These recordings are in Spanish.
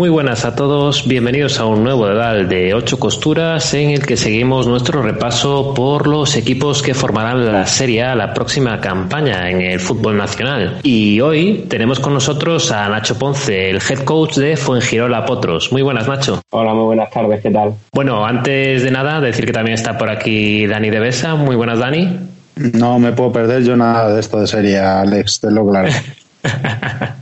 Muy buenas a todos, bienvenidos a un nuevo dedal de ocho costuras en el que seguimos nuestro repaso por los equipos que formarán la Serie A la próxima campaña en el fútbol nacional. Y hoy tenemos con nosotros a Nacho Ponce, el head coach de Fuengirola Potros. Muy buenas, Nacho. Hola, muy buenas tardes, ¿qué tal? Bueno, antes de nada, decir que también está por aquí Dani de Besa. Muy buenas, Dani. No me puedo perder yo nada de esto de serie, Alex, te lo claro.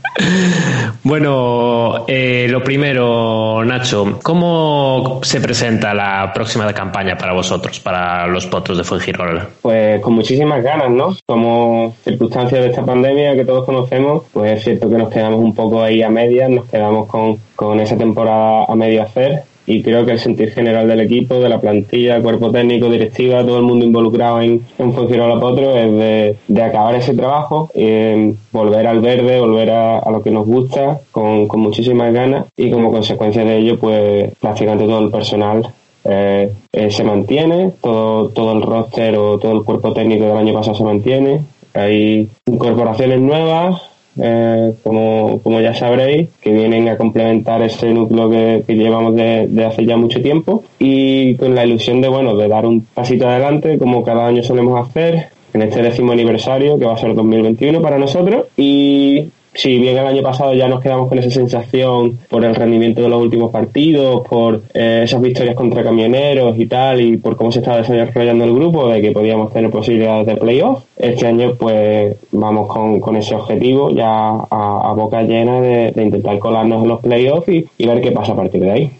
bueno, eh, lo primero, Nacho, ¿cómo se presenta la próxima campaña para vosotros, para los potros de Fuengirola? Pues con muchísimas ganas, ¿no? Como circunstancias de esta pandemia que todos conocemos, pues es cierto que nos quedamos un poco ahí a medias, nos quedamos con, con esa temporada a medio hacer y creo que el sentir general del equipo, de la plantilla, cuerpo técnico, directiva, todo el mundo involucrado en, en Fuengirola Potro es de, de, acabar ese trabajo, eh, volver al verde, volver a, a lo que nos gusta con, con, muchísimas ganas y como consecuencia de ello pues prácticamente todo el personal eh, eh, se mantiene, todo, todo el roster o todo el cuerpo técnico del año pasado se mantiene, hay incorporaciones nuevas, eh, como, como, ya sabréis, que vienen a complementar ese núcleo que, llevamos de, hace ya mucho tiempo. Y con la ilusión de, bueno, de dar un pasito adelante como cada año solemos hacer en este décimo aniversario que va a ser 2021 para nosotros. Y si bien el año pasado ya nos quedamos con esa sensación por el rendimiento de los últimos partidos, por eh, esas victorias contra camioneros y tal, y por cómo se estaba desarrollando el grupo, de que podíamos tener posibilidades de playoff, este año pues vamos con, con ese objetivo ya a, boca llena de, de, intentar colarnos en los playoffs y, y, ver qué pasa a partir de ahí.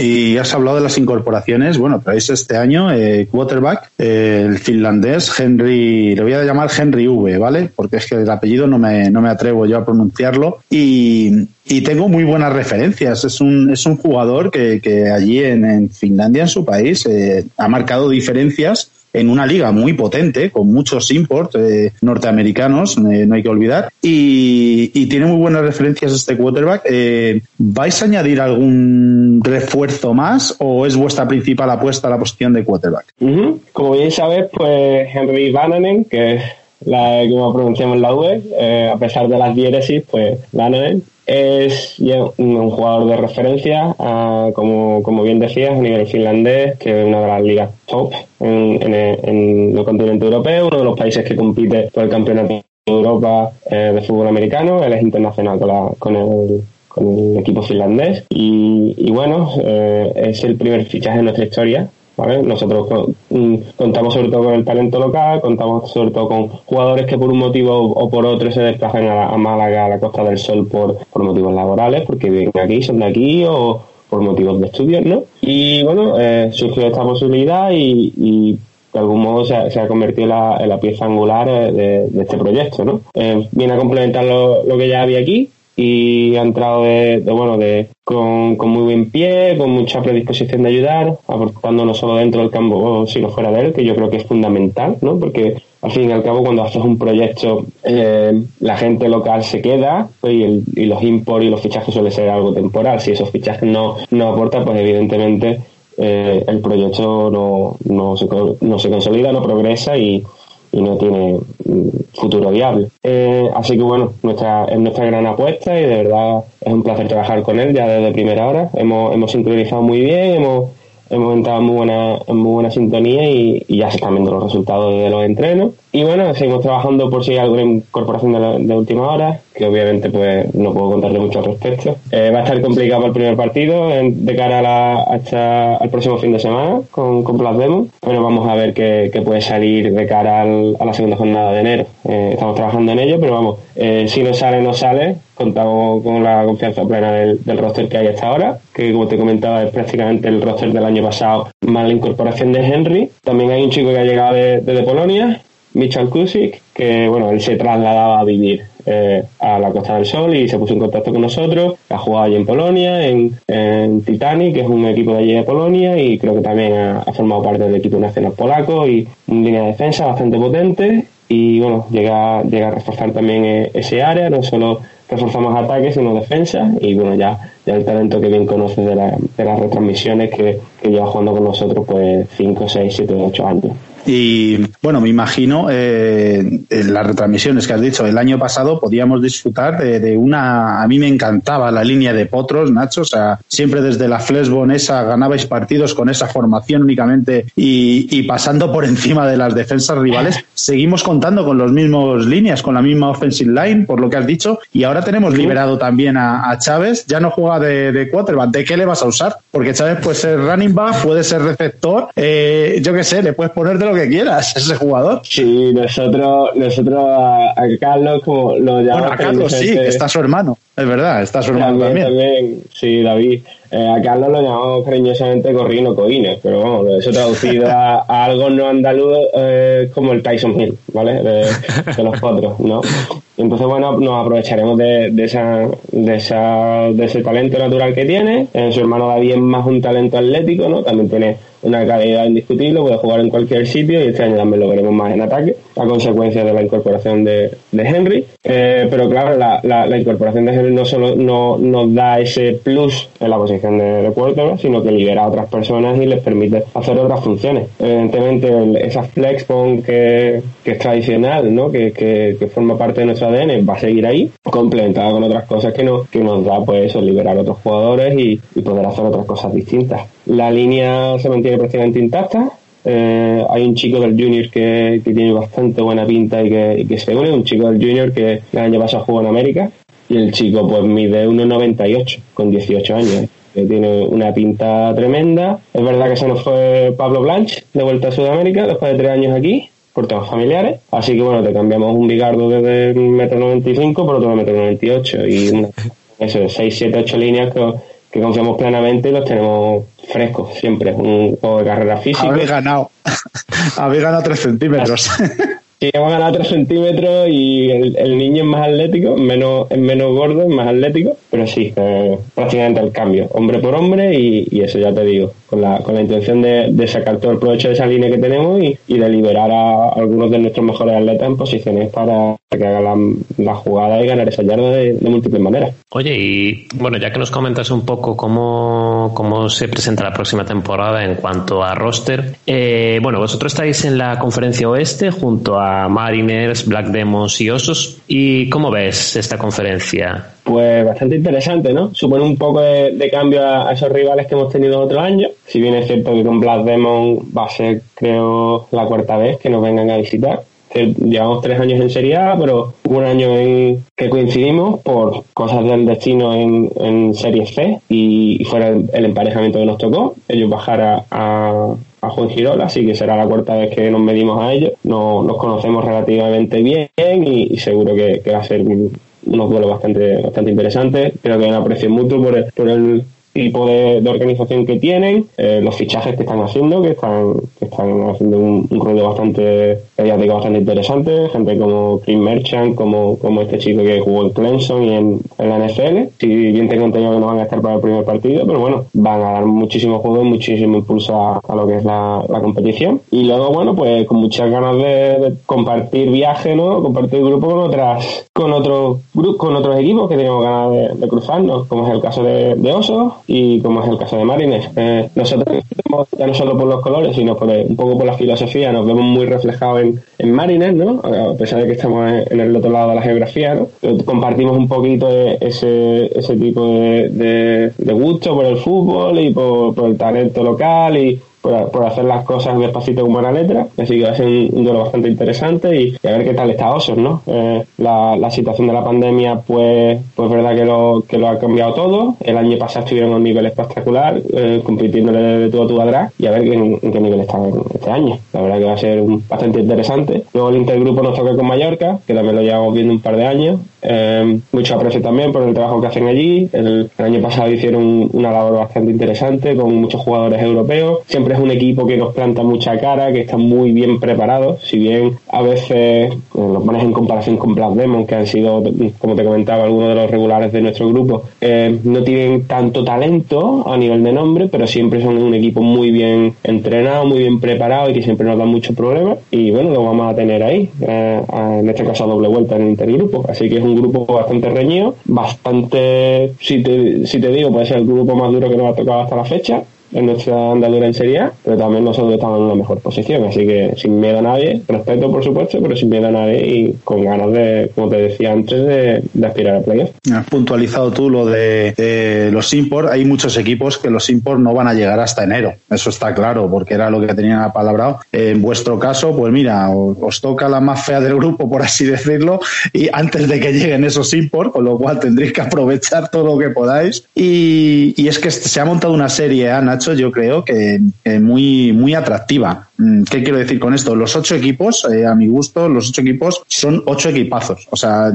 Y has hablado de las incorporaciones. Bueno, traéis este año eh, quarterback, eh, el finlandés Henry, le voy a llamar Henry V, ¿vale? Porque es que el apellido no me, no me atrevo yo a pronunciarlo. Y, y tengo muy buenas referencias. Es un, es un jugador que, que allí en, en, Finlandia, en su país, eh, ha marcado diferencias en una liga muy potente, con muchos imports eh, norteamericanos, eh, no hay que olvidar, y, tiene muy buenas referencias este quarterback. Eh, ¿Vais a añadir algún refuerzo más o es vuestra principal apuesta a la posición de quarterback? Como bien sabes, pues Henry Vananen, que es la como pronunciamos la V, eh, a pesar de las diéresis, pues Vananen, es un jugador de referencia, uh, como, como bien decías, a nivel finlandés, que es una de las ligas top en, en, en el continente europeo, uno de los países que compite por el campeonato de Europa eh, de fútbol americano, él es internacional con, la, con, el, con el equipo finlandés. Y, y bueno, eh, es el primer fichaje en nuestra historia ¿Vale? Nosotros contamos sobre todo con el talento local, contamos sobre todo con jugadores que por un motivo o por otro se desplazan a, a Málaga, a la Costa del Sol por, por motivos laborales, porque viven aquí, son de aquí o por motivos de estudios, ¿no? Y bueno, eh, surgió esta posibilidad y, y de algún modo se ha, convertido en la, pieza angular de, de, este proyecto, ¿no? Eh, viene a complementar lo, lo que ya había aquí, y ha entrado de, bueno de con, con, muy buen pie, con mucha predisposición de ayudar, aportando no solo dentro del campo, sino fuera de él, que yo creo que es fundamental, ¿no? Porque al fin y al cabo cuando haces un proyecto eh, la gente local se queda pues, y, el, y, los import y los fichajes suele ser algo temporal. Si esos fichajes no, no aportan, pues evidentemente eh, el proyecto no, no, se, no se consolida, no progresa y, y no tiene futuro viable. Eh, así que bueno, nuestra, es nuestra gran apuesta y de verdad es un placer trabajar con él ya desde primera hora. Hemos, hemos sincronizado muy bien, hemos, hemos entrado en muy buena, en muy buena sintonía y, ya se están viendo los resultados de los entrenos. Y bueno, seguimos trabajando por si hay alguna incorporación de, la- de última hora, que obviamente pues no puedo contarle mucho al respecto. Eh, va a estar complicado el primer partido de cara a la- hasta al próximo fin de semana con, con Demon, pero vamos a ver qué, qué puede salir de cara al- a la segunda jornada de enero. Eh, estamos trabajando en ello, pero vamos, eh, si no sale, no sale. Contamos con la confianza plena del, del roster que hay hasta ahora, que como te comentaba es prácticamente el roster del año pasado, más la incorporación de Henry. También hay un chico que ha llegado de- desde Polonia, Michal Kusik, que bueno, él se trasladaba a vivir eh, a la Costa del Sol y se puso en contacto con nosotros. Ha jugado allí en Polonia, en, en Titanic, que es un equipo de allí de Polonia, y creo que también ha, ha formado parte del equipo nacional polaco y una línea de defensa bastante potente. Y bueno, llega, llega a reforzar también eh, ese área, no solo reforzamos ataques sino defensa y bueno ya, ya el talento que bien conoces de, la- de las retransmisiones que, que lleva jugando con nosotros pues 5, 6, 7, 8 años. Y bueno, me imagino eh, en las retransmisiones que has dicho, el año pasado podíamos disfrutar de, de una. A mí me encantaba la línea de potros, Nacho. O sea, siempre desde la Flesbon esa ganabais partidos con esa formación únicamente y, y pasando por encima de las defensas rivales. Seguimos contando con los mismos líneas, con la misma offensive line, por lo que has dicho. Y ahora tenemos liberado también a, a Chávez. Ya no juega de, de quarterback. ¿De qué le vas a usar? Porque Chávez puede ser running back, puede ser receptor. eh, yo qué sé, le puedes poner de lo que quieras a ese jugador. Sí, nosotros, nosotros a, a Carlos, como lo llamamos Bueno, a Carlos sí, que está su hermano. Es verdad, está su hermano también, también. también, sí, David. Eh, a Carlos lo llamamos cariñosamente Corrino Coines, pero vamos, eso traducido a, a algo no andaluz eh, como el Tyson Hill, ¿vale? De, de los otros, ¿no? Entonces, bueno, nos aprovecharemos de, de, esa, de, esa, de ese talento natural que tiene. Eh, su hermano David es más un talento atlético, ¿no? También tiene una calidad indiscutible, puede jugar en cualquier sitio y este año también lo veremos más en ataque, a consecuencia de la incorporación de, de Henry. Eh, pero claro, la, la, la incorporación de Henry no solo no, nos da ese plus en la posición de, de quarterback, sino que libera a otras personas y les permite hacer otras funciones. Evidentemente, el- esa flexbone que, que es tradicional, ¿no? que, que, forma parte de nuestro ADN, va a seguir ahí, complementada con otras cosas que, nos que nos da pues eso, liberar a otros jugadores y, y poder hacer otras cosas distintas. La línea se mantiene prácticamente intacta. Eh, hay un chico del Junior que, que tiene bastante buena pinta y que, y que se une, un chico del Junior que el año pasado jugó en América y el chico pues mide 1,98 con 18 años. Que tiene una pinta tremenda. Es verdad que se nos fue Pablo Blanch de vuelta a Sudamérica después de tres años aquí por temas familiares. Así que bueno, te cambiamos un bigardo desde metro 95 por otro metro 98 y una, eso, 6, 7, 8 líneas que, que confiamos plenamente y los tenemos frescos siempre. Un juego de carrera físico. Habéis ganado. Habéis ganado 3 centímetros. Sí, hemos ganado 3 centímetros y el, el niño es más atlético, menos, es menos gordo, es más atlético, pero sí, eh, prácticamente el cambio, hombre por hombre y, y eso ya te digo, con la, con la intención de, sacar todo el provecho de esa línea que tenemos y, y de liberar a algunos de nuestros mejores atletas en posiciones para que hagan la, jugada y ganar esa yarda de, de múltiples maneras. Oye, y bueno, ya que nos comentas un poco cómo, cómo se presenta la próxima temporada en cuanto a roster, eh, bueno, vosotros estáis en la conferencia oeste junto a Mariners, Black Demons y Osos. ¿Y cómo ves esta conferencia? Pues bastante interesante, ¿no? Supone un poco de, cambio a, esos rivales que hemos tenido otros años. Si bien es cierto que con Black Demon va a ser, creo, la cuarta vez que nos vengan a visitar. Llevamos tres años en Serie A, pero un año en que coincidimos por cosas del destino en, en Serie C y, fuera el, emparejamiento que nos tocó. Ellos bajar a, a, Juan Girola, así que será la cuarta vez que nos medimos a ellos. No, nos conocemos relativamente bien y, seguro que, va a ser unos duelos bastante, bastante interesantes. Creo que hay un aprecio mutuo por el, por el tipo de, organización que tienen, eh, los fichajes que están haciendo, que están, que están haciendo un, un bastante mediático bastante interesante, gente como Chris Merchant, como, como este chico que jugó en Clemson y en, en la NFL. Si bien tengo entendido que no van a estar para el primer partido, pero bueno, van a dar muchísimo juego y muchísimo impulso a, lo que es la, la competición. Y luego, bueno, pues con muchas ganas de, compartir viaje, ¿no? Compartir grupo con otras, con otros con otros equipos que tenemos ganas de, de cruzarnos, como es el caso de, de Osos y como es el caso de Marines. Eh, nosotros ya no solo por los colores, sino por el- un poco por la filosofía, nos vemos muy reflejados en, en Marines, ¿no? A pesar de que estamos en, el otro lado de la geografía, ¿no? Compartimos un poquito de ese, ese tipo de, de, de gusto por el fútbol y por, por el talento local y, por, por, hacer las cosas despacito como buena letra, así que va a ser un, duelo bastante interesante y, a ver qué tal está Osos, ¿no? Eh, la, la, situación de la pandemia, pues, pues verdad que lo, que lo ha cambiado todo. El año pasado estuvieron a un nivel espectacular, eh, compitiéndole de todo a tu atrás y a ver en, en, qué nivel están este año. La verdad que va a ser un, bastante interesante. Luego el intergrupo nos toca con Mallorca, que también lo llevamos viendo un par de años. Eh, mucho aprecio también por el trabajo que hacen allí. El, año pasado hicieron una labor bastante interesante con muchos jugadores europeos. Siempre es un equipo que nos planta mucha cara, que está muy bien preparado. Si bien a veces eh, los pones en comparación con Black Demon, que han sido, como te comentaba, algunos de los regulares de nuestro grupo, eh, no tienen tanto talento a nivel de nombre, pero siempre son un equipo muy bien entrenado, muy bien preparado y que siempre nos dan muchos problemas. Y bueno, lo vamos a tener ahí, eh, en este caso a doble vuelta en el intergrupo. Así que es un grupo bastante reñido, bastante, si te, si te digo, puede ser el grupo más duro que nos ha tocado hasta la fecha en nuestra andadura en Serie pero también nosotros estamos en una mejor posición, así que sin miedo a nadie, respeto por supuesto, pero sin miedo a nadie y con ganas de, como te decía antes, de, de aspirar a playoff. Has puntualizado tú lo de, de, los import, hay muchos equipos que los import no van a llegar hasta enero, eso está claro, porque era lo que tenían apalabrado. En vuestro caso, pues mira, os toca la más fea del grupo, por así decirlo, y antes de que lleguen esos import, con lo cual tendréis que aprovechar todo lo que podáis. Y, y es que se ha montado una serie, Ana, Yo creo que muy, muy atractiva. ¿Qué quiero decir con esto? Los ocho equipos, eh, a mi gusto, los ocho equipos son ocho equipazos. O sea,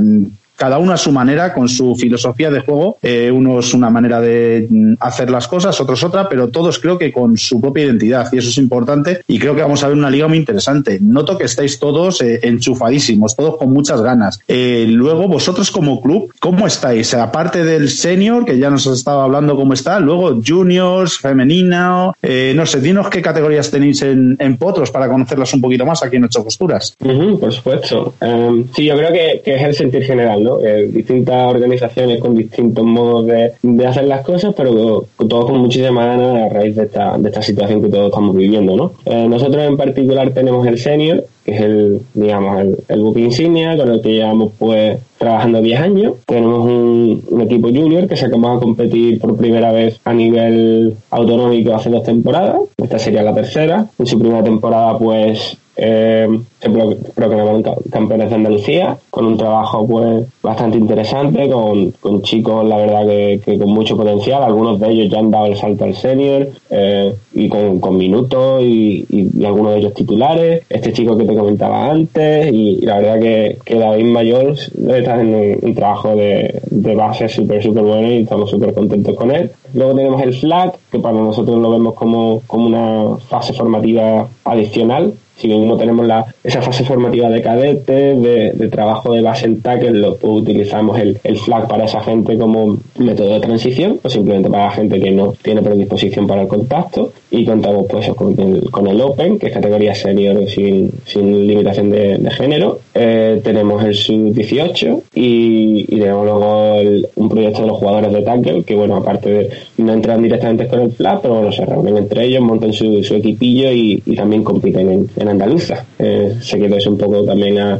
cada uno a su manera, con su filosofía de juego. Eh, unos una manera de hacer las cosas, otros otra, pero todos creo que con su propia identidad y eso es importante y creo que vamos a ver una liga muy interesante. Noto que estáis todos eh, enchufadísimos, todos con muchas ganas. Eh, luego, vosotros como club, ¿cómo estáis? Aparte del senior, que ya nos has estado hablando cómo está, luego juniors, femenina, eh, no sé, dinos qué categorías tenéis en, en, Potros para conocerlas un poquito más aquí en Ocho Costuras. Por supuesto. Um, sí, yo creo que, es el sentir general, Eh, distintas organizaciones con distintos modos de, de, hacer las cosas, pero todos con muchísimas ganas a raíz de esta, de esta situación que todos estamos viviendo, ¿no? Eh, nosotros en particular tenemos el senior, que es el, digamos, el, el buque insignia con el que llevamos pues trabajando 10 años. Tenemos un, equipo junior que sacamos a competir por primera vez a nivel autonómico hace dos temporadas. Esta sería la tercera. En su primera temporada pues eh, se proclamaron campeones de Andalucía con un trabajo pues bastante interesante con, con chicos la verdad que, que, con mucho potencial algunos de ellos ya han dado el salto al senior eh, y con, con minutos y, y, y, algunos de ellos titulares este chico que comentaba antes y, la verdad que, que David Mayor está en un, un trabajo de, de base súper súper bueno y estamos súper contentos con él. Luego tenemos el flag que para nosotros lo vemos como, como una fase formativa adicional si bien no tenemos la, esa fase formativa de cadete, de, trabajo de base en tackle, lo, pues utilizamos el, el, flag para esa gente como método de transición o simplemente para la gente que no tiene predisposición para el contacto y contamos pues con el, con el Open, que es categoría senior sin, sin limitación de, de género. Eh, tenemos el sub-18 y, tenemos luego un proyecto de los jugadores de tackle que bueno, aparte de no entran directamente con el flag, pero bueno, se reúnen entre ellos, montan su, su equipillo y, y, también compiten en, en andaluza. Eh, se quedó eso un poco también a,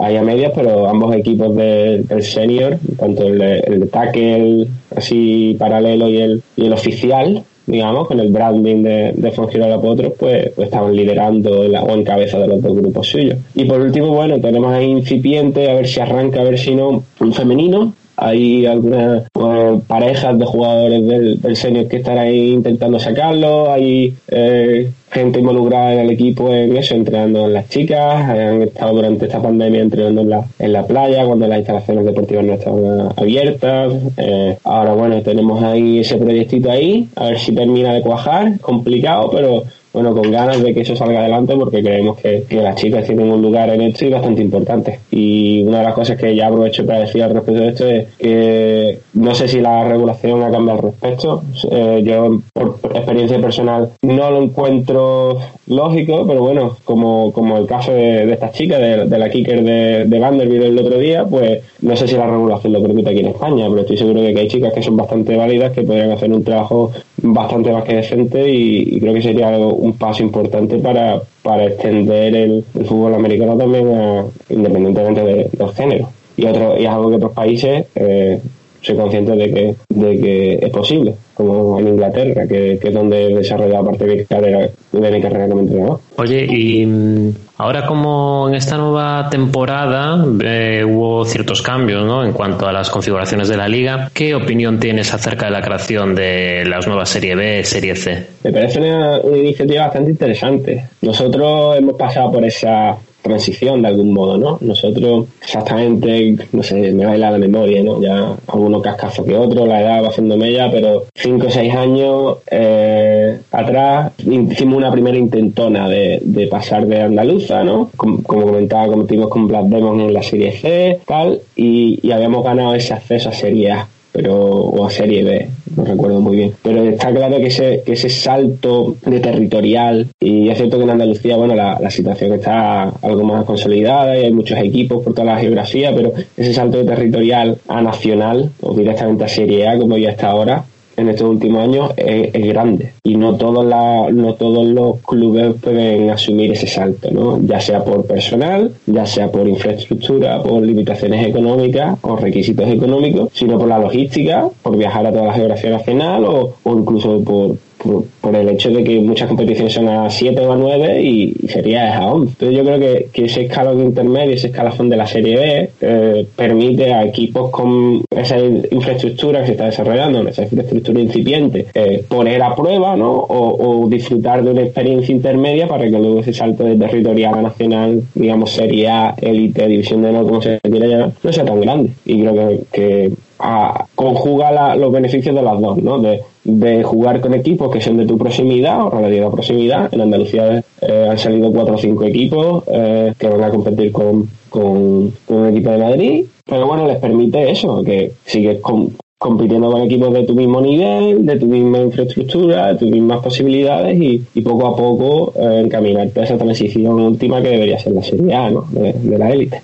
ahí medias, pero ambos equipos de, del senior, tanto el, el de tackle así paralelo y el, y el oficial, digamos, con el branding de, de Fongirola Potros, pues, pues estaban liderando la, o en cabeza de los dos grupos suyos. Y por último, bueno, tenemos ahí incipiente, a ver si arranca, a ver si no, un femenino, hay algunas pues, parejas de jugadores del, del senior que están ahí intentando sacarlo, hay eh, gente involucrada en el equipo en eso, entrenando en las chicas, han estado durante esta pandemia entrenando en la, en la playa cuando las instalaciones deportivas no estaban abiertas. Eh, ahora bueno, tenemos ahí ese proyectito ahí, a ver si termina de cuajar, complicado, pero bueno, con ganas de que eso salga adelante porque creemos que, que, las chicas tienen un lugar en esto y bastante importante. Y una de las cosas que ya aprovecho para decir al respecto de esto es que no sé si la regulación ha cambiado al respecto. Eh, yo, por experiencia personal, no lo encuentro lógico, pero bueno, como, como el caso de, de esta chica, de, de, la kicker de, de Vanderbilt el otro día, pues no sé si la regulación lo permite aquí en España, pero estoy seguro de que hay chicas que son bastante válidas, que podrían hacer un trabajo bastante más que decente y, creo que sería un paso importante para, para extender el, el fútbol americano también a, independientemente de, los géneros. Y, otro, y es algo que otros países, eh, soy consciente de que, de que es posible, como en Inglaterra, que, que es donde he desarrollado parte de mi carrera, de mi carrera como entrenador. Oye, y mm, ahora como en esta nueva temporada eh, hubo ciertos cambios ¿no? en cuanto a las configuraciones de la liga, ¿qué opinión tienes acerca de la creación de las nuevas Serie B, Serie C? Me parece una, una iniciativa bastante interesante. Nosotros hemos pasado por esa transición de algún modo, ¿no? Nosotros exactamente, no sé, me baila la memoria, ¿no? Ya algunos cascazo que otro, la edad va haciendo mella, pero cinco o seis años eh, atrás hicimos una primera intentona de, de pasar de andaluza, ¿no? Como, como comentaba, competimos con Black Demon en la Serie C, tal, y, y habíamos ganado ese acceso a Serie A pero o a Serie B, no recuerdo muy bien. Pero está claro que ese, que ese salto de territorial, y es cierto que en Andalucía, bueno, la, la situación está algo más consolidada y hay muchos equipos por toda la geografía, pero ese salto de territorial a nacional o directamente a Serie A, como ya está ahora, en estos últimos años es, grande y no todos la, no todos los clubes pueden asumir ese salto, ¿no? Ya sea por personal, ya sea por infraestructura, por limitaciones económicas o requisitos económicos, sino por la logística, por viajar a toda la geografía nacional o, o incluso por, por, por el hecho de que muchas competiciones son a 7 o a 9 y, sería a 11. Entonces yo creo que, ese escalón intermedio, ese escalafón de la Serie B, eh, permite a equipos con esa infraestructura que se está desarrollando, esa infraestructura incipiente, eh, poner a prueba ¿no? o, o disfrutar de una experiencia intermedia para que luego ese salto de territorial a nacional, digamos Serie A, élite, división de honor, como se quiera llamar, no sea tan grande. Y creo que, que a, conjuga la, los beneficios de las dos, ¿no? De, de jugar con equipos que son de tu proximidad o relativa proximidad. En Andalucía eh, han salido cuatro o cinco equipos eh, que van a competir con, con, con, un equipo de Madrid, pero bueno, les permite eso, que sigues con, compitiendo con equipos de tu mismo nivel, de tu misma infraestructura, de tus mismas posibilidades y, poco a poco eh, encaminarte a esa transición última que debería ser la Serie A, ¿no? de, la élite.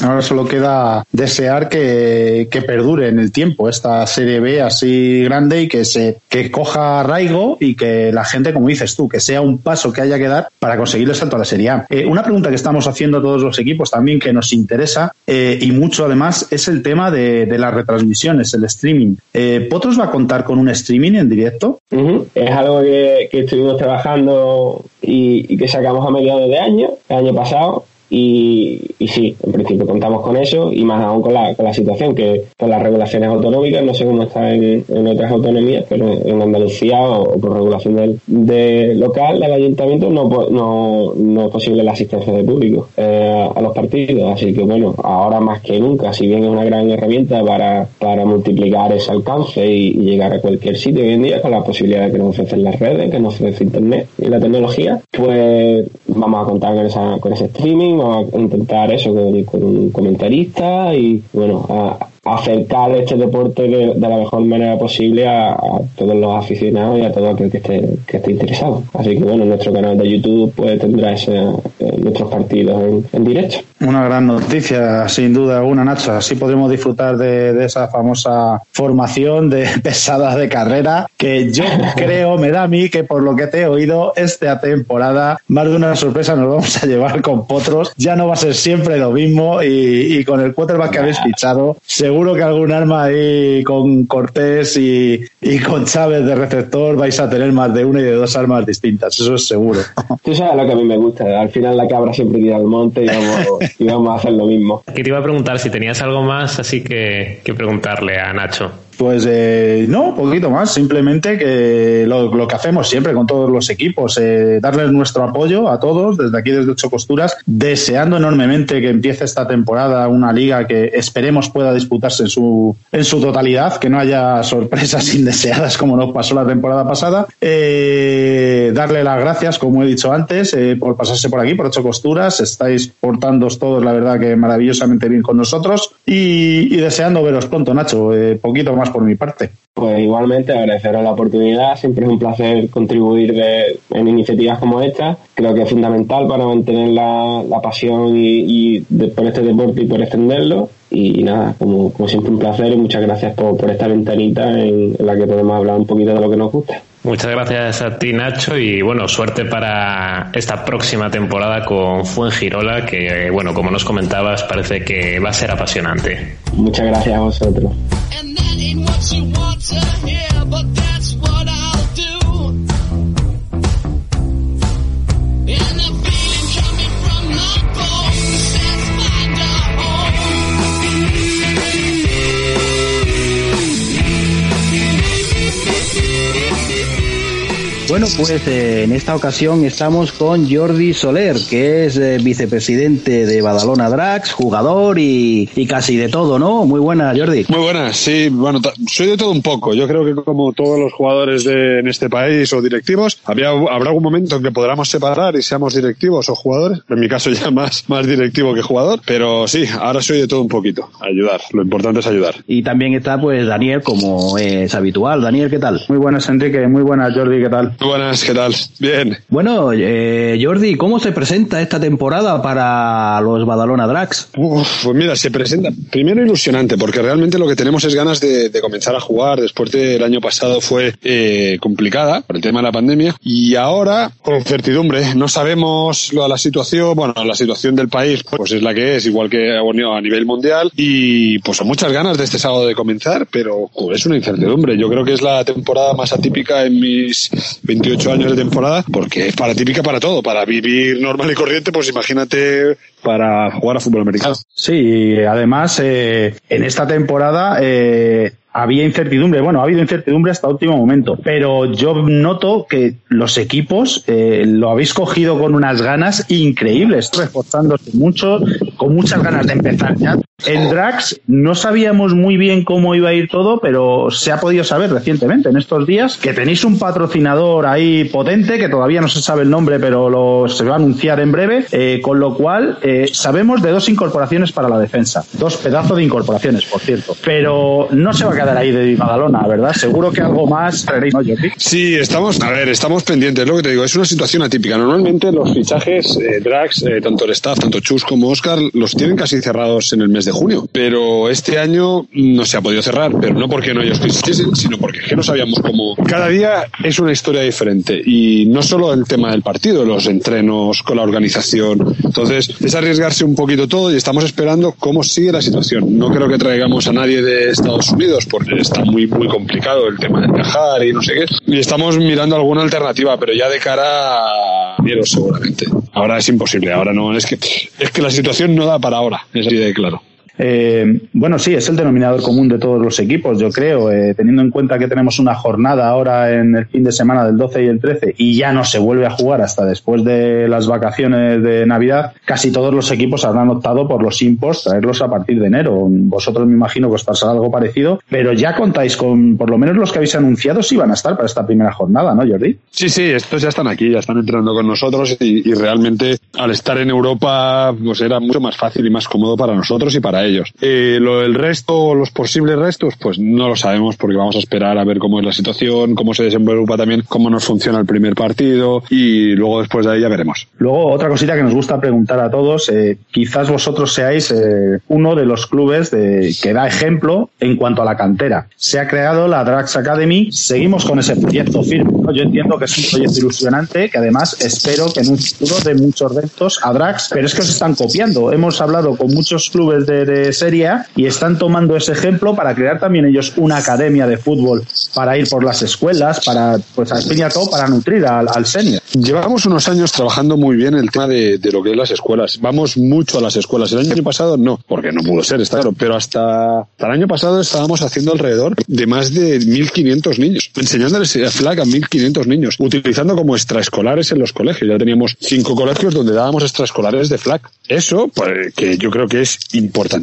Ahora solo queda desear que, que, perdure en el tiempo esta Serie B así grande y que se que coja arraigo y que la gente, como dices tú, que sea un paso que haya que dar para conseguir el salto a la Serie A. Eh, una pregunta que estamos haciendo a todos los equipos también que nos interesa eh, y mucho además es el tema de, de las retransmisiones, el streaming streaming. Eh, ¿Potros va a contar con un streaming en directo? Es algo que, que, estuvimos trabajando y, que sacamos a mediados de año, el año pasado. Y, y, sí, en principio contamos con eso y más aún con la, con la situación que por las regulaciones autonómicas, no sé cómo está en, en otras autonomías, pero en Andalucía o, o por regulación del, de local del ayuntamiento no, no, no es posible la asistencia de público eh, a los partidos. Así que bueno, ahora más que nunca, si bien es una gran herramienta para, para multiplicar ese alcance y, y llegar a cualquier sitio hoy en día con la posibilidad de que nos ofrecen las redes, que nos ofrece Internet y la tecnología, pues vamos a contar con, esa, con ese streaming a intentar eso con, con un comentarista y bueno, a, acercar este deporte de, de, la mejor manera posible a, a, todos los aficionados y a todo aquel que esté, que esté interesado. Así que bueno, nuestro canal de YouTube pues tendrá ese, eh, nuestros partidos en, en, directo. Una gran noticia, sin duda alguna, Nacho. Así podremos disfrutar de, de esa famosa formación de pesadas de carrera que yo creo, me da a mí que por lo que te he oído esta temporada, más de una sorpresa nos vamos a llevar con Potros. Ya no va a ser siempre lo mismo y, y con el quarterback que habéis fichado, seguro seguro que algún arma ahí con Cortés y, y, con Chávez de receptor vais a tener más de una y de dos armas distintas, eso es seguro. Tú sabes lo que a mí me gusta, al final la cabra siempre tira al monte y vamos, y vamos a hacer lo mismo. Aquí te iba a preguntar si tenías algo más, así que, que preguntarle a Nacho. Pues eh, no, poquito más, simplemente que lo, que hacemos siempre con todos los equipos, eh, darles nuestro apoyo a todos, desde aquí, desde Ocho Costuras, deseando enormemente que empiece esta temporada una liga que esperemos pueda disputarse en su, en su totalidad, que no haya sorpresas indeseadas como nos pasó la temporada pasada. Eh, darle las gracias, como he dicho antes, eh, por pasarse por aquí, por Ocho Costuras, estáis portándoos todos, la verdad, que maravillosamente bien con nosotros. Y, y deseando veros pronto, Nacho, eh, poquito más por mi parte. Pues igualmente agradeceros la oportunidad, siempre es un placer contribuir de, en iniciativas como esta, creo que es fundamental para mantener la, pasión y, por este deporte y por extenderlo y nada, como, siempre un placer y muchas gracias por, esta ventanita en, en, la que podemos hablar un poquito de lo que nos gusta. Muchas gracias a ti Nacho y bueno, suerte para esta próxima temporada con Fuengirola que bueno, como nos comentabas parece que va a ser apasionante. Muchas gracias a vosotros. Bueno, pues eh, en esta ocasión estamos con Jordi Soler, que es eh, vicepresidente de Badalona Drax, jugador y, y casi de todo, ¿no? Muy buena, Jordi. Muy buenas, sí, bueno, soy de todo un poco. Yo creo que como todos los jugadores de, en este país o directivos, había, habrá algún momento en que podamos separar y seamos directivos o jugadores. En mi caso ya más, más directivo que jugador, pero sí, ahora soy de todo un poquito. Ayudar, lo importante es ayudar. Y también está pues Daniel, como es habitual. Daniel, ¿qué tal? Muy buenas, Enrique. Muy buenas, Jordi. ¿Qué tal? Buenas, ¿qué tal? Bien. Bueno, eh, Jordi, ¿cómo se presenta esta temporada para los Badalona Drax? Uf, pues mira, se presenta primero ilusionante, porque realmente lo que tenemos es ganas de, de comenzar a jugar. Después del año pasado fue eh, complicada por el tema de la pandemia y ahora con incertidumbre. No sabemos lo- la situación, bueno, la situación del país pues es la que es, igual que bueno, a nivel mundial y pues son muchas ganas de este sábado de comenzar, pero es una incertidumbre. Yo creo que es la temporada más atípica en mis 28 años de temporada, porque es para típica para todo, para vivir normal y corriente, pues imagínate para jugar a fútbol americano. Sí, además eh, en esta temporada eh, había incertidumbre. Bueno, ha habido incertidumbre hasta último momento, pero yo noto que los equipos eh, lo habéis cogido con unas ganas increíbles, reforzándose mucho, con muchas ganas de empezar ya. En Drax no sabíamos muy bien cómo iba a ir todo, pero se ha podido saber recientemente, en estos días, que tenéis un patrocinador ahí potente, que todavía no se sabe el nombre, pero lo, se va a anunciar en breve, eh, con lo cual eh, sabemos de dos incorporaciones para la defensa. Dos pedazos de incorporaciones, por cierto. Pero no se va a quedar ahí de Badalona, ¿verdad? Seguro que algo más traeréis, ¿no? Sí, estamos, a ver, estamos pendientes, lo que te digo, es una situación atípica. Normalmente los fichajes, eh, Drax, eh, tanto el staff, tanto Chus como Oscar, los tienen casi cerrados en el mes de junio. Pero este año no se ha podido cerrar, pero no porque no ellos quisiesen, sino porque es que no sabíamos cómo. Cada día es una historia diferente y no solo el tema del partido, los entrenos con la organización. Entonces, es arriesgarse un poquito todo y estamos esperando cómo sigue la situación. No creo que traigamos a nadie de Estados Unidos porque está muy, muy complicado el tema de viajar y no sé qué. Y estamos mirando alguna alternativa, pero ya de cara a seguramente. Ahora es imposible, ahora no, es que, es que la situación no da para ahora, es así de claro. Eh, bueno, sí, es el denominador común de todos los equipos, yo creo, eh, teniendo en cuenta que tenemos una jornada ahora en el fin de semana del 12 y el 13 y ya no se vuelve a jugar hasta después de las vacaciones de Navidad, casi todos los equipos habrán optado por los imports, traerlos a partir de enero. Vosotros me imagino que os pasará algo parecido, pero ya contáis con, por lo menos los que habéis anunciado, si van a estar para esta primera jornada, ¿no, Jordi? Sí, sí, estos ya están aquí, ya están entrenando con nosotros y, y realmente al estar en Europa pues era mucho más fácil y más cómodo para nosotros y para ellos. Eh, lo del resto, los posibles restos, pues no lo sabemos porque vamos a esperar a ver cómo es la situación, cómo se desenvuelve también, cómo nos funciona el primer partido y luego después de ahí ya veremos. Luego, otra cosita que nos gusta preguntar a todos, eh, quizás vosotros seáis eh, uno de los clubes de, que da ejemplo en cuanto a la cantera. Se ha creado la Drax Academy, seguimos con ese proyecto firme. Yo entiendo que es un proyecto ilusionante, que además espero que en un futuro dé muchos retos a Drax, pero es que os están copiando. Hemos hablado con muchos clubes de, de Serie A y están tomando ese ejemplo para crear también ellos una academia de fútbol para ir por las escuelas, para, pues al fin y al cabo, para nutrir al, al senior. Llevamos unos años trabajando muy bien el tema de, de lo que es las escuelas. Vamos mucho a las escuelas. El año pasado no, porque no pudo ser, está claro. Pero hasta, el año pasado estábamos haciendo alrededor de más de 1.500 niños, enseñándoles a flag a 1.500 niños, utilizando como extraescolares en los colegios. Ya teníamos cinco colegios donde dábamos extraescolares de flag. Eso, pues, que yo creo que es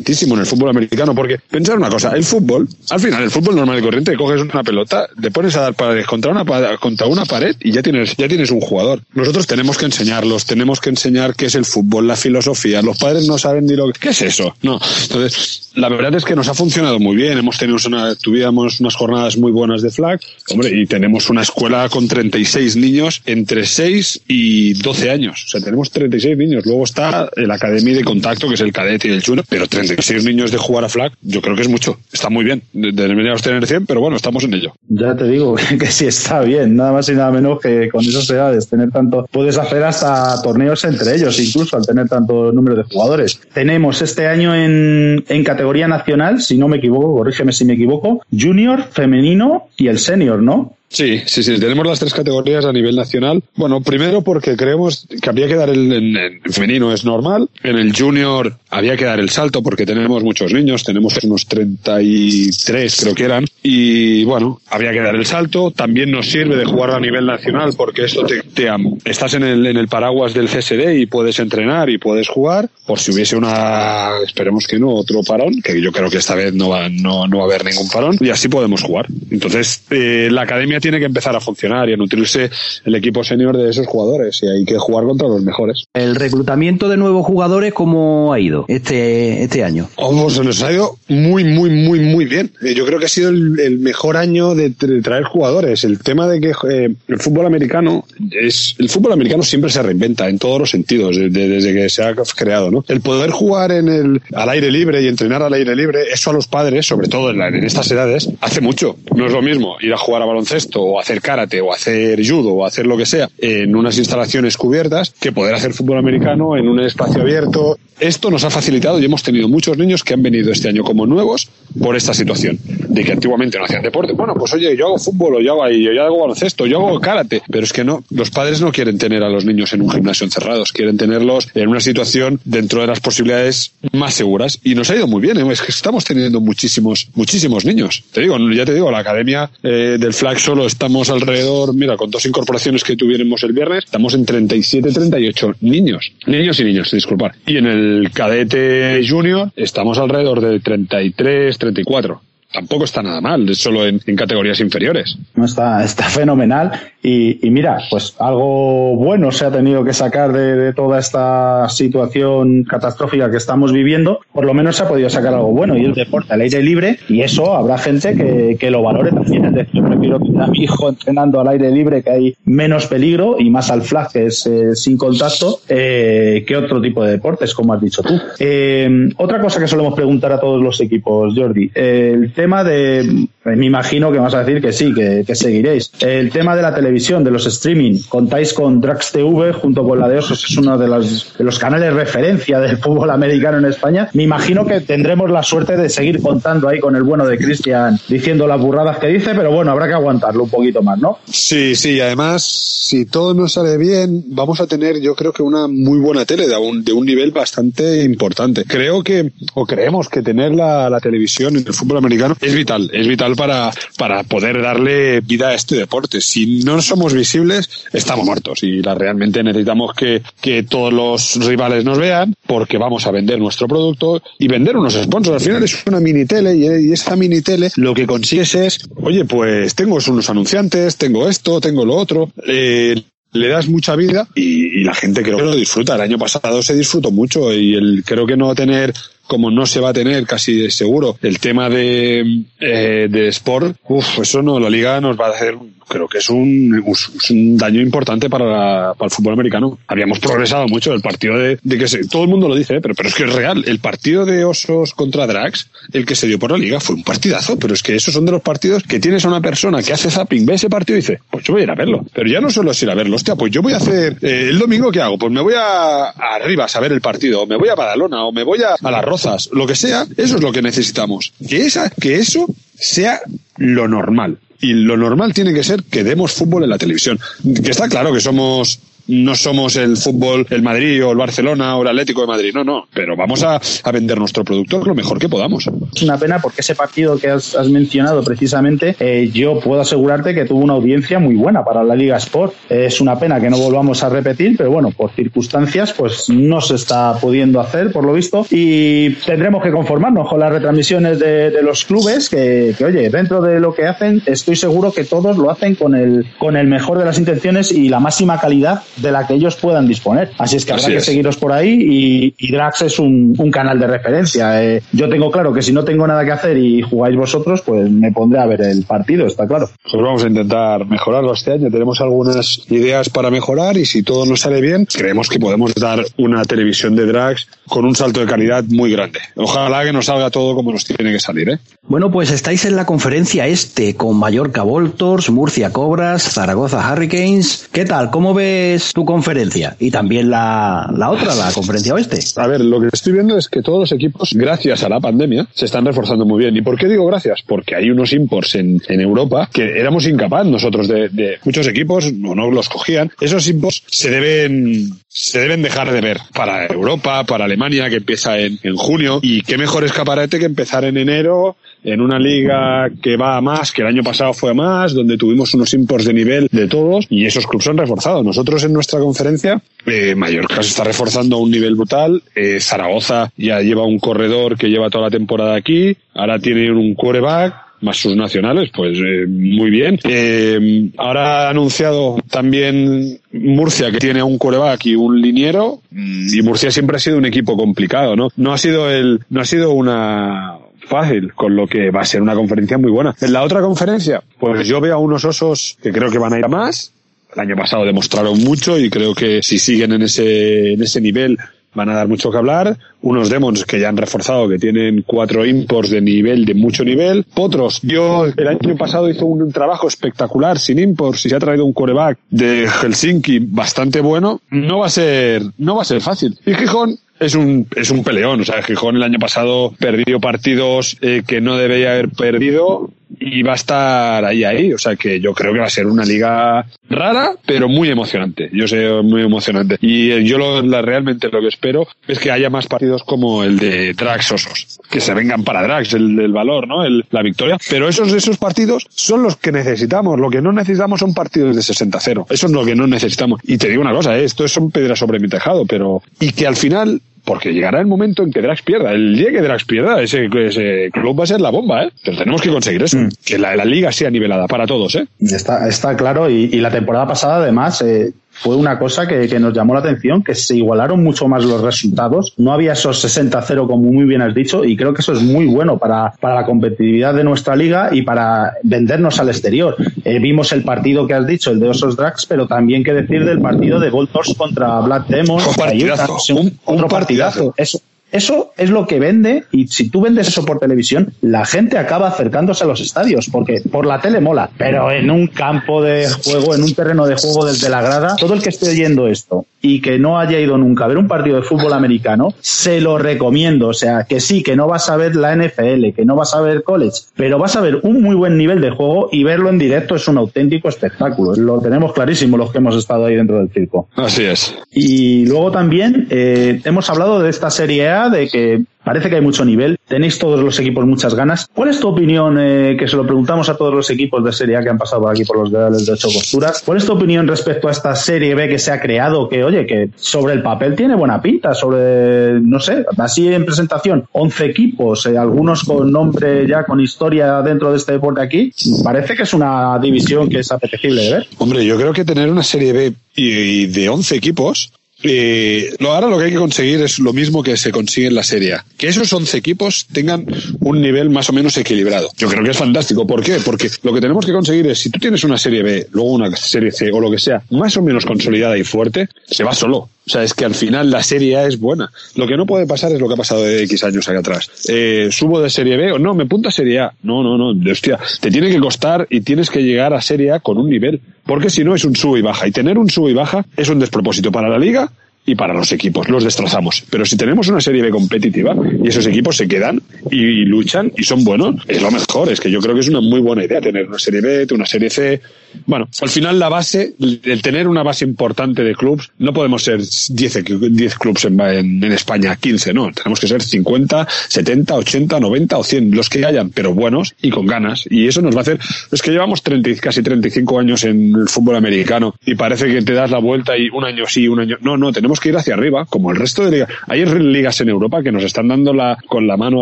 importantísimo en el fútbol americano, porque pensar una cosa, el fútbol, al final, el fútbol normal y corriente, coges una pelota, te pones a dar paredes contra una, contra una pared y ya tienes, ya tienes un jugador. Nosotros tenemos que enseñarlos, tenemos que enseñar qué es el fútbol, la filosofía. Los padres no saben ni lo que, ¿qué es eso? No. Entonces, la verdad es que nos ha funcionado muy bien. Hemos tenido una, tuvimos unas jornadas muy buenas de flag, hombre, y tenemos una escuela con 36 niños entre 6 y 12 años. O sea, tenemos 36 niños. Luego está el Academy de Contacto, que es el cadete y el chulo, pero 36 niños de jugar a flag, yo creo que es mucho. Está muy bien. De- Deberíamos tener 100, pero bueno, estamos en ello. Ya te digo que sí está bien, nada más y nada menos que con esas edades tener tanto, puedes hacer hasta torneos entre ellos, incluso al tener tanto número de jugadores. Tenemos este año en, en categoría nacional, si no me equivoco, corrígeme si me equivoco, junior, femenino y el senior, ¿no? Sí, sí, sí, tenemos las tres categorías a nivel nacional. Bueno, primero porque creemos que habría que dar el en, en femenino es normal, en el junior había que dar el salto porque tenemos muchos niños, tenemos unos 33 creo que eran, y bueno, habría que dar el salto. También nos sirve de jugar a nivel nacional porque esto te, te estás en el, en el paraguas del CSD y puedes entrenar y puedes jugar, por si hubiese una, esperemos que no, otro parón, que yo creo que esta vez no va, no, no va a haber ningún parón, y así podemos jugar. Entonces, eh, la academia tiene que empezar a funcionar y a nutrirse el equipo senior de esos jugadores y hay que jugar contra los mejores. El reclutamiento de nuevos jugadores, ¿cómo ha ido este, este año? Oh, se nos ha ido muy, muy, muy, muy bien. Eh, Yo creo que ha sido el, el mejor año de, tra- traer jugadores. El tema de que eh, el fútbol americano es el fútbol americano siempre se reinventa en todos los sentidos de- de- desde que se ha creado, ¿no? El poder jugar en el al aire libre y entrenar al aire libre, eso a los padres, sobre todo en, la- en estas edades, hace mucho. No es lo mismo ir a jugar a baloncesto o hacer karate o hacer judo o hacer lo que sea en unas instalaciones cubiertas que poder hacer fútbol americano en un espacio abierto. Esto nos ha facilitado y hemos tenido muchos niños que han venido este año como nuevos por esta situación de que antiguamente no hacían deporte. Bueno, pues oye, yo hago fútbol o yo hago, yo hago baloncesto, yo hago karate, pero es que no, los padres no quieren tener a los niños en un gimnasio encerrados, quieren tenerlos en una situación dentro de las posibilidades más seguras y nos ha ido muy bien, ¿eh? es que estamos teniendo muchísimos, muchísimos niños. Te digo, ya te digo, la academia eh, del flag solo estamos alrededor, mira, con dos incorporaciones que tuvimos el viernes, estamos en 37, 38 niños, niños y niños, disculpar. Y en el cadete junior estamos alrededor de 33, 34. Tampoco está nada mal, solo en, categorías inferiores. No está, está fenomenal. Y, y mira, pues algo bueno se ha tenido que sacar de, toda esta situación catastrófica que estamos viviendo. Por lo menos se ha podido sacar algo bueno y el deporte al aire libre. Y eso habrá gente que, que lo valore también. Es decir, yo prefiero tener a mi hijo entrenando al aire libre, que hay menos peligro y más al flag, que eh, sin contacto, eh, que otro tipo de deportes, como has dicho tú. Eh, otra cosa que solemos preguntar a todos los equipos, Jordi, el tema de, eh, me imagino que vas a decir que sí, que, seguiréis. El tema de la televisión, de los streaming, contáis con Drax TV junto con la de Osos, es uno de los, de los canales referencia del fútbol americano en España. Me imagino que tendremos la suerte de seguir contando ahí con el bueno de Cristian diciendo las burradas que dice, pero bueno, habrá que aguantarlo un poquito más, ¿no? Sí, sí, y además, si todo nos sale bien, vamos a tener, yo creo que una muy buena tele de un, de un nivel bastante importante. Creo que, o creemos que tener la, la televisión en el fútbol americano es vital, es vital para, para poder darle vida a este deporte. Si no somos visibles, estamos muertos y la, realmente necesitamos que, que todos los rivales nos vean porque vamos a vender nuestro producto y vender unos sponsors. Al final es una mini tele y, y esta mini tele lo que consigues es, oye, pues tengo unos anunciantes, tengo esto, tengo lo otro. le das mucha vida y, y la gente creo que lo disfruta. El año pasado se disfrutó mucho y el, creo que no tener como no se va a tener casi de seguro el tema de, eh, de sport, uf, eso no, la liga nos va a hacer, creo que es un, es un daño importante para, la- para el fútbol americano. Habíamos progresado mucho el partido de, de que se, todo el mundo lo dice, ¿eh? pero, pero es que es real. El partido de Osos contra Drax, el que se dio por la liga, fue un partidazo, pero es que esos son de los partidos que tienes a una persona que hace zapping, ve ese partido y dice, pues yo voy a ir a verlo. Pero ya no solo es ir a verlo, hostia, pues yo voy a hacer, eh, el domingo ¿qué hago? Pues me voy a, a Rivas a ver el partido, o me voy a Badalona, o me voy a, a Las Rozas, lo que sea, eso es lo que necesitamos. Que esa, que eso sea lo normal. Y lo normal tiene que ser que demos fútbol en la televisión. Que está claro que somos no somos el fútbol, el Madrid o el Barcelona o el Atlético de Madrid, no, no, pero vamos a, a vender nuestro producto lo mejor que podamos. Es una pena porque ese partido que has, mencionado precisamente, eh, yo puedo asegurarte que tuvo una audiencia muy buena para la Liga Sport. Es una pena que no volvamos a repetir, pero bueno, por circunstancias, pues no se está pudiendo hacer, por lo visto, y tendremos que conformarnos con las retransmisiones de, de los clubes, que, que, oye, dentro de lo que hacen, estoy seguro que todos lo hacen con el, con el mejor de las intenciones y la máxima calidad de la que ellos puedan disponer. Así es que habrá Así que es. seguiros por ahí y, y Drax es un, un canal de referencia. Eh, yo tengo claro que si no tengo nada que hacer y jugáis vosotros, pues me pondré a ver el partido, está claro. Pues vamos a intentar mejorarlo este año. Tenemos algunas ideas para mejorar y si todo nos sale bien, creemos que podemos dar una televisión de drags con un salto de calidad muy grande. Ojalá que nos salga todo como nos tiene que salir, ¿eh? Bueno, pues estáis en la conferencia este con Mallorca Voltors, Murcia Cobras, Zaragoza Hurricanes. ¿Qué tal? ¿Cómo ves tu conferencia? Y también la, la otra, la conferencia oeste. A ver, lo que estoy viendo es que todos los equipos, gracias a la pandemia, se están reforzando muy bien. ¿Y por qué digo gracias? Porque hay unos imports en, en Europa que éramos incapaz nosotros de, de muchos equipos, no, no los cogían. Esos imports se deben, se deben dejar de ver para Europa, para Alemania, que empieza en, en junio. Y qué mejor escaparate que empezar en enero en una liga que va a más, que el año pasado fue a más, donde tuvimos unos imports de nivel de todos y esos clubes han reforzado. Nosotros en nuestra conferencia, eh, Mallorca se está reforzando a un nivel brutal, eh, Zaragoza ya lleva un corredor que lleva toda la temporada aquí, ahora tiene un quarterback, más sus nacionales, pues eh, muy bien. Eh, ahora ha anunciado también Murcia que tiene un coreback y un liniero y Murcia siempre ha sido un equipo complicado, ¿no? No ha sido el, no ha sido una fácil, con lo que va a ser una conferencia muy buena. En la otra conferencia, pues yo veo a unos osos que creo que van a ir a más. El año pasado demostraron mucho y creo que si siguen en ese, en ese nivel van a dar mucho que hablar. Unos Demons que ya han reforzado, que tienen cuatro imports de nivel, de mucho nivel. Potros, yo el año pasado hizo un trabajo espectacular sin imports y se ha traído un coreback de Helsinki bastante bueno. No va a ser, no va a ser fácil. Y Gijón es un, es un peleón. O sea, Gijón el año pasado perdió partidos eh, que no debería haber perdido y va a estar ahí, ahí. O sea que yo creo que va a ser una liga rara, pero muy emocionante. Yo sé, muy emocionante. Y eh, yo lo, realmente lo que espero es que haya más partidos como el de Drax Osos. Que se vengan para Drax, el, el valor, ¿no? El, la victoria. Pero esos, esos partidos son los que necesitamos. Lo que no necesitamos son partidos de 60-0. Eso es lo que no necesitamos. Y te digo una cosa, ¿eh? esto son piedras sobre mi tejado, pero... Y que al final porque llegará el momento en que Drax pierda. El día que Drax pierda, ese, ese club va a ser la bomba, ¿eh? Pero tenemos que conseguir eso. Que la, la liga sea nivelada para todos, ¿eh? Está, está claro, y, y la temporada pasada además eh, fue una cosa que, que nos llamó la atención, que se igualaron mucho más los resultados. No había esos 60-0 como muy bien has dicho, y creo que eso es muy bueno para, para la competitividad de nuestra liga y para vendernos al exterior. Eh, vimos el partido que has dicho, el de Osos Drax, pero también qué decir del partido de Gold Horse contra Black Demon. Un partidazo, un- un partidazo. Eso, eso es lo que vende y si tú vendes eso por televisión, la gente acaba acercándose a los estadios porque por la tele mola, pero en un campo de juego, en un terreno de juego desde la grada, todo el que esté oyendo esto y que no haya ido nunca a ver un partido de fútbol americano, se lo recomiendo. O sea, que sí, que no vas a ver la NFL, que no vas a ver college, pero vas a ver un muy buen nivel de juego y verlo en directo es un auténtico espectáculo. Lo tenemos clarísimo los que hemos estado ahí dentro del circo. Así es. Y luego también eh, hemos hablado de esta Serie A, de que parece que hay mucho nivel, tenéis todos los equipos muchas ganas. ¿Cuál es tu opinión, eh, que se lo preguntamos a todos los equipos de Serie A que han pasado por aquí por los dedos de ocho costuras? ¿Cuál es tu opinión respecto a esta Serie B que se ha creado, que oye, que sobre el papel tiene buena pinta, sobre, no sé, así en presentación, 11 equipos, eh, algunos con nombre ya, con historia dentro de este deporte aquí, parece que es una división que es apetecible de ver. Hombre, yo creo que tener una serie B y, de 11 equipos, eh, ahora lo que hay que conseguir es lo mismo que se consigue en la serie A. Que esos 11 equipos tengan un nivel más o menos equilibrado. Yo creo que es fantástico. ¿Por qué? Porque lo que tenemos que conseguir es, si tú tienes una serie B, luego una serie C o lo que sea, más o menos consolidada y fuerte, se va solo. O sea, es que al final la Serie A es buena. Lo que no puede pasar es lo que ha pasado de X años acá atrás. Eh, subo de Serie B o no, me punto a Serie A. No, no, no, hostia. Te tiene que costar y tienes que llegar a Serie A con un nivel. Porque si no es un sub y baja. Y tener un sub y baja es un despropósito para la liga y para los equipos. Los destrozamos. Pero si tenemos una Serie B competitiva y esos equipos se quedan y, luchan y son buenos, es lo mejor. Es que yo creo que es una muy buena idea tener una Serie B, una Serie C. Bueno, al final la base, el tener una base importante de clubes, no podemos ser 10, equi- 10 clubes en, en- en España, 15, no. Tenemos que ser 50, 70, 80, 90 o 100, los que hayan, pero buenos y con ganas. Y eso nos va a hacer, es que llevamos 30, y casi 35 años en el fútbol americano y parece que te das la vuelta y un año sí, un año. No, no, tenemos tenemos que ir hacia arriba, como el resto de ligas. Hay ligas en Europa que nos están dando la, con la mano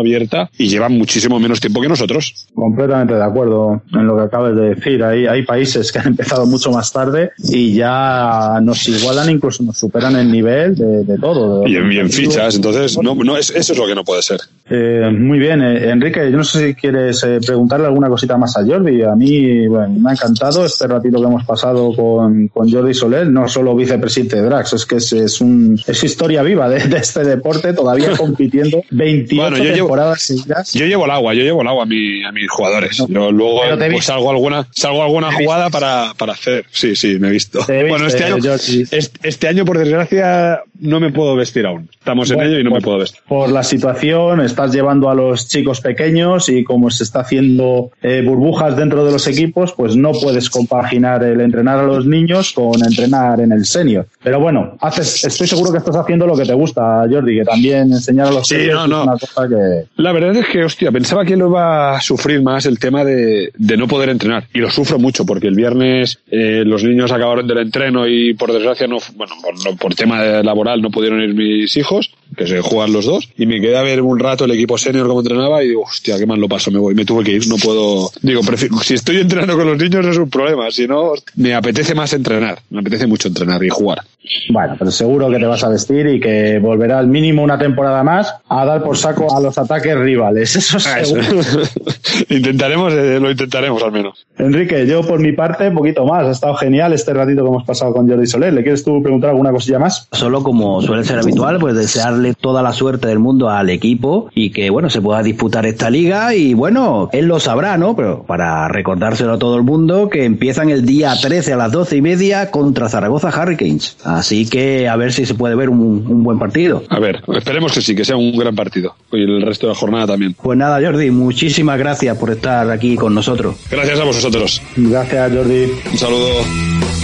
abierta y llevan muchísimo menos tiempo que nosotros. Completamente de acuerdo en lo que acabas de decir. Hay, hay países que han empezado mucho más tarde y ya nos igualan, incluso nos superan el nivel de, de todo. de- Y en, y en fichas, entonces, no, no, es, eso es lo que no puede ser. Eh, muy bien, eh, Enrique, yo no sé si quieres eh, preguntarle alguna cosita más a Jordi. A mí bueno, me ha encantado este ratito que hemos pasado con, con Jordi Soler, no solo vicepresidente de Drax, es que es, es, un, es historia viva de, de este deporte, todavía compitiendo 28 Bueno, yo llevo- temporadas seguidas. Yo llevo el agua, yo llevo el agua a, mi, a mis jugadores. Yo luego pues, salgo alguna, salgo alguna jugada para, para hacer. Sí, sí, me he visto. Bueno, este eh, año, Jordi. este, este año, por desgracia, no me puedo vestir aún. Estamos en Bueno, ello y no me puedo vestir. Por la situación, estás llevando a los chicos pequeños y como se está haciendo eh, burbujas dentro de los equipos, pues no puedes compaginar el entrenar a los niños con entrenar en el senior. Pero bueno, haces, estoy seguro que estás haciendo lo que te gusta, Jordi, que también enseñar a los Sí, no, no. es una cosa que... La verdad es que, hostia, pensaba que lo iba a sufrir más el tema de, de no poder entrenar. Y lo sufro mucho porque el viernes eh, los niños acabaron del entreno y por desgracia no, bueno, por, no- por tema laboral no pudieron ir mis hijos, que se juegan los dos. Y me quedé a ver un rato el equipo senior cómo entrenaba y digo, hostia, qué mal lo paso, me voy. Me tuve que ir, no puedo. Digo, prefiero, si estoy entrenando con los niños no es un problema, si no, me apetece más entrenar. Me apetece mucho entrenar y jugar. Bueno, pero seguro que te vas a vestir y que volverás mínimo una temporada más a dar por saco a los ataques rivales. Eso Ah, eso. seguro. intentaremos, eh, lo intentaremos al menos. Enrique, yo por mi parte, un poquito más. Ha estado genial este ratito que hemos pasado con Jordi Soler. ¿Le quieres tú preguntar alguna cosilla más? Solo como suele ser habitual, pues desearle toda la suerte del mundo al equipo y que, bueno, se pueda disputar esta liga y, bueno, él lo sabrá, ¿no? Pero para recordárselo a todo el mundo que empiezan el día 13 a las 12 y media contra Zaragoza Hurricanes. Así que a ver si se puede ver un, un buen partido. A ver, esperemos que sí, que sea un gran partido. Y el resto de la jornada también. Pues nada, Jordi, muchísimas gracias por estar aquí con nosotros. Gracias a vosotros. Gracias, Jordi. Un saludo.